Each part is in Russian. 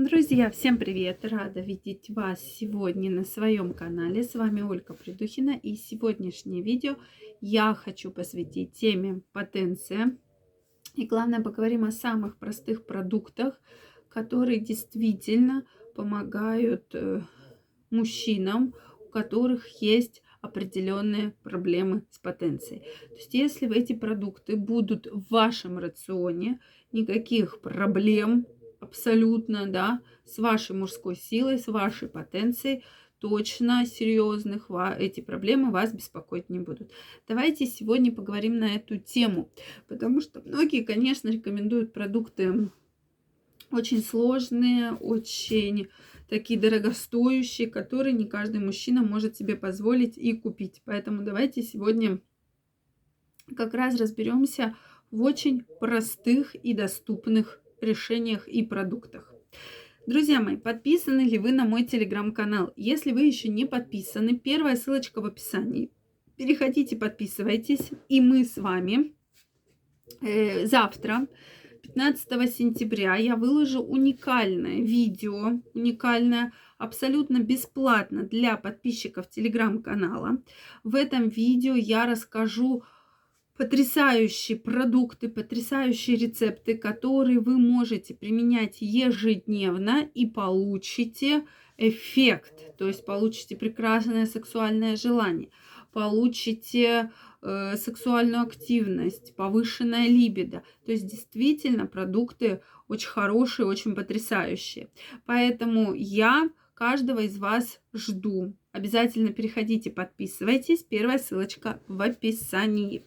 Друзья, всем привет! Рада видеть вас сегодня на своем канале. С вами Ольга Придухина и сегодняшнее видео я хочу посвятить теме потенция. И главное, поговорим о самых простых продуктах, которые действительно помогают э, мужчинам, у которых есть определенные проблемы с потенцией. То есть если эти продукты будут в вашем рационе, никаких проблем абсолютно, да, с вашей мужской силой, с вашей потенцией, точно серьезных эти проблемы вас беспокоить не будут. Давайте сегодня поговорим на эту тему, потому что многие, конечно, рекомендуют продукты очень сложные, очень такие дорогостоящие, которые не каждый мужчина может себе позволить и купить. Поэтому давайте сегодня как раз разберемся в очень простых и доступных решениях и продуктах. Друзья мои, подписаны ли вы на мой телеграм-канал? Если вы еще не подписаны, первая ссылочка в описании. Переходите, подписывайтесь, и мы с вами э, завтра, 15 сентября, я выложу уникальное видео, уникальное, абсолютно бесплатно для подписчиков телеграм-канала. В этом видео я расскажу потрясающие продукты, потрясающие рецепты, которые вы можете применять ежедневно и получите эффект, то есть получите прекрасное сексуальное желание, получите э, сексуальную активность, повышенная либидо. То есть действительно продукты очень хорошие, очень потрясающие. Поэтому я каждого из вас жду. Обязательно переходите, подписывайтесь. Первая ссылочка в описании.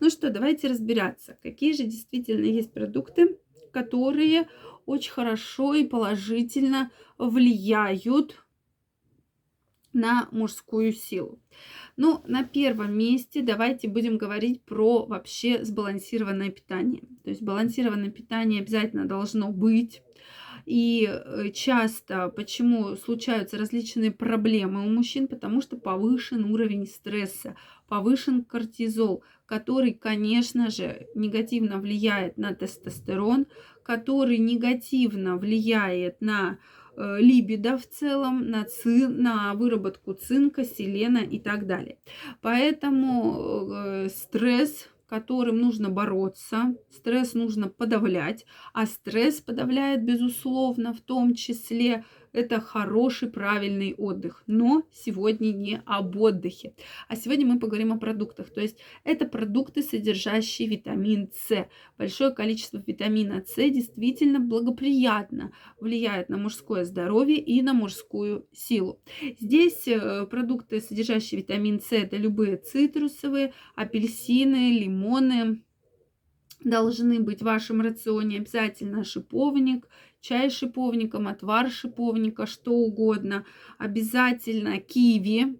Ну что, давайте разбираться, какие же действительно есть продукты, которые очень хорошо и положительно влияют на мужскую силу. Ну, на первом месте давайте будем говорить про вообще сбалансированное питание. То есть сбалансированное питание обязательно должно быть. И э, часто почему случаются различные проблемы у мужчин, потому что повышен уровень стресса, повышен кортизол, который, конечно же, негативно влияет на тестостерон, который негативно влияет на э, либидо в целом, на, цин, на выработку цинка, селена и так далее. Поэтому э, стресс которым нужно бороться, стресс нужно подавлять, а стресс подавляет, безусловно, в том числе это хороший, правильный отдых. Но сегодня не об отдыхе. А сегодня мы поговорим о продуктах. То есть это продукты, содержащие витамин С. Большое количество витамина С действительно благоприятно влияет на мужское здоровье и на мужскую силу. Здесь э, продукты, содержащие витамин С, это любые цитрусовые, апельсины, лимоны, должны быть в вашем рационе обязательно шиповник, чай с шиповником, отвар шиповника, что угодно. Обязательно киви,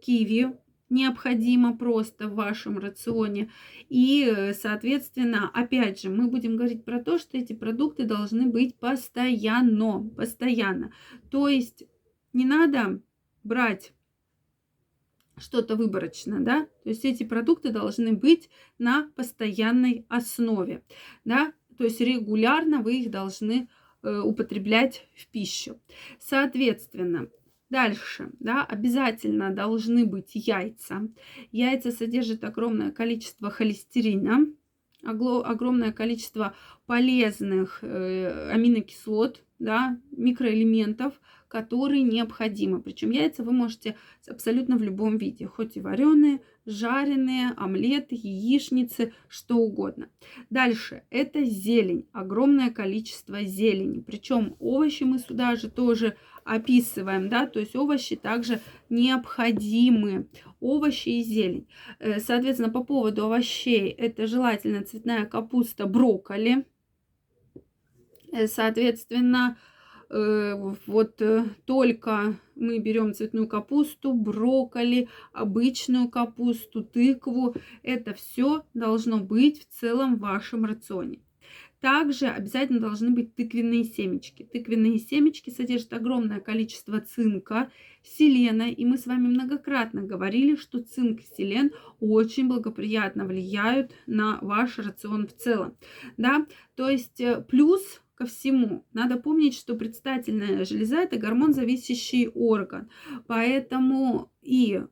киви необходимо просто в вашем рационе. И, соответственно, опять же, мы будем говорить про то, что эти продукты должны быть постоянно, постоянно. То есть не надо брать что-то выборочно, да, то есть эти продукты должны быть на постоянной основе, да, то есть регулярно вы их должны э, употреблять в пищу. Соответственно, Дальше, да, обязательно должны быть яйца. Яйца содержат огромное количество холестерина, огромное количество полезных э, аминокислот, да, микроэлементов, которые необходимы. Причем яйца вы можете абсолютно в любом виде, хоть и вареные, жареные, омлеты, яичницы, что угодно. Дальше, это зелень, огромное количество зелени. Причем овощи мы сюда же тоже описываем, да, то есть овощи также необходимы, овощи и зелень. Э, соответственно, по поводу овощей, это желательно цветная капуста, брокколи, соответственно, Э, вот э, только мы берем цветную капусту, брокколи, обычную капусту, тыкву, это все должно быть в целом в вашем рационе. Также обязательно должны быть тыквенные семечки. Тыквенные семечки содержат огромное количество цинка, селена. И мы с вами многократно говорили, что цинк и селен очень благоприятно влияют на ваш рацион в целом. Да? То есть э, плюс ко всему. Надо помнить, что предстательная железа – это гормон, зависящий орган. Поэтому и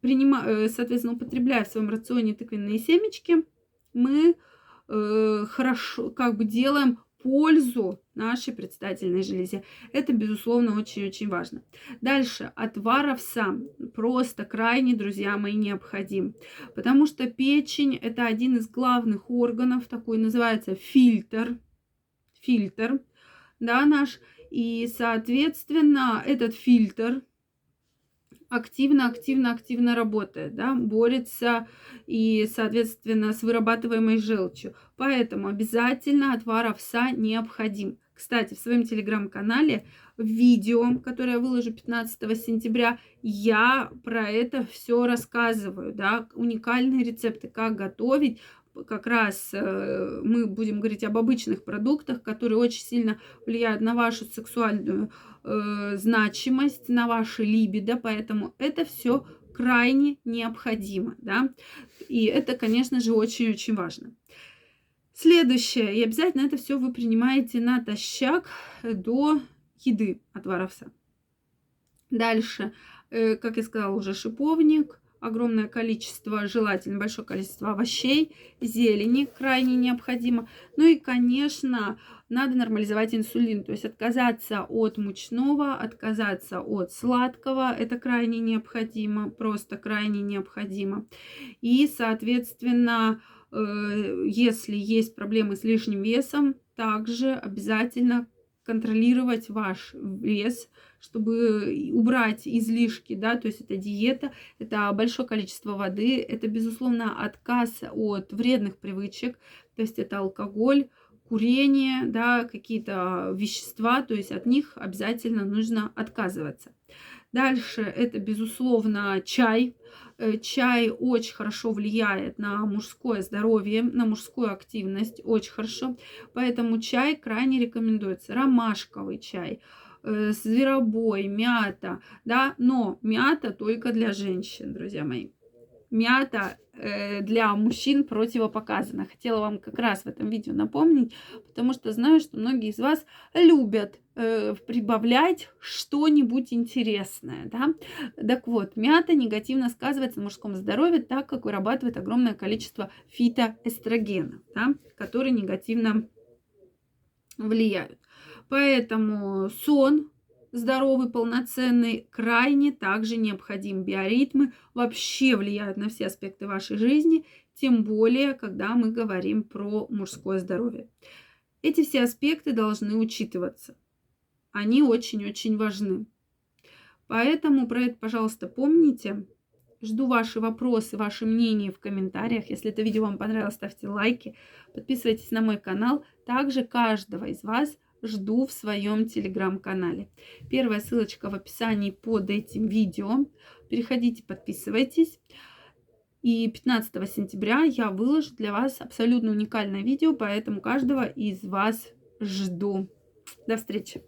принимая, э, соответственно, употребляя в своем рационе тыквенные семечки, мы э, хорошо как бы делаем пользу нашей предстательной железе. Это, безусловно, очень-очень важно. Дальше, отвар овса просто крайне, друзья мои, необходим. Потому что печень – это один из главных органов, такой называется фильтр. Фильтр, да, наш. И, соответственно, этот фильтр – активно, активно, активно работает, да, борется и, соответственно, с вырабатываемой желчью. Поэтому обязательно отвар овса необходим. Кстати, в своем телеграм-канале видео, которое я выложу 15 сентября, я про это все рассказываю, да, уникальные рецепты, как готовить, как раз э, мы будем говорить об обычных продуктах, которые очень сильно влияют на вашу сексуальную э, значимость, на ваше либидо, поэтому это все крайне необходимо, да, и это, конечно же, очень-очень важно. Следующее, и обязательно это все вы принимаете натощак до еды от воровца. Дальше, э, как я сказала, уже шиповник – огромное количество, желательно большое количество овощей, зелени крайне необходимо. Ну и, конечно, надо нормализовать инсулин, то есть отказаться от мучного, отказаться от сладкого, это крайне необходимо, просто крайне необходимо. И, соответственно, э, если есть проблемы с лишним весом, также обязательно контролировать ваш вес, чтобы убрать излишки, да, то есть это диета, это большое количество воды, это, безусловно, отказ от вредных привычек, то есть это алкоголь, курение, да, какие-то вещества, то есть от них обязательно нужно отказываться. Дальше это, безусловно, чай. Э, чай очень хорошо влияет на мужское здоровье, на мужскую активность, очень хорошо. Поэтому чай крайне рекомендуется. Ромашковый чай, э, зверобой, мята, да, но мята только для женщин, друзья мои. Мята Э, для мужчин противопоказано. Хотела вам как раз в этом видео напомнить, потому что знаю, что многие из вас любят э, прибавлять что-нибудь интересное. Да? Так вот, мята негативно сказывается на мужском здоровье, так как вырабатывает огромное количество фитоэстрогенов, да, которые негативно влияют. Поэтому сон здоровый, полноценный, крайне также необходим. Биоритмы вообще влияют на все аспекты вашей жизни, тем более, когда мы говорим про мужское здоровье. Эти все аспекты должны учитываться. Они очень-очень важны. Поэтому про это, пожалуйста, помните. Жду ваши вопросы, ваши мнения в комментариях. Если это видео вам понравилось, ставьте лайки, подписывайтесь на мой канал. Также каждого из вас жду в своем телеграм-канале. Первая ссылочка в описании под этим видео. Переходите, подписывайтесь. И 15 сентября я выложу для вас абсолютно уникальное видео, поэтому каждого из вас жду. До встречи!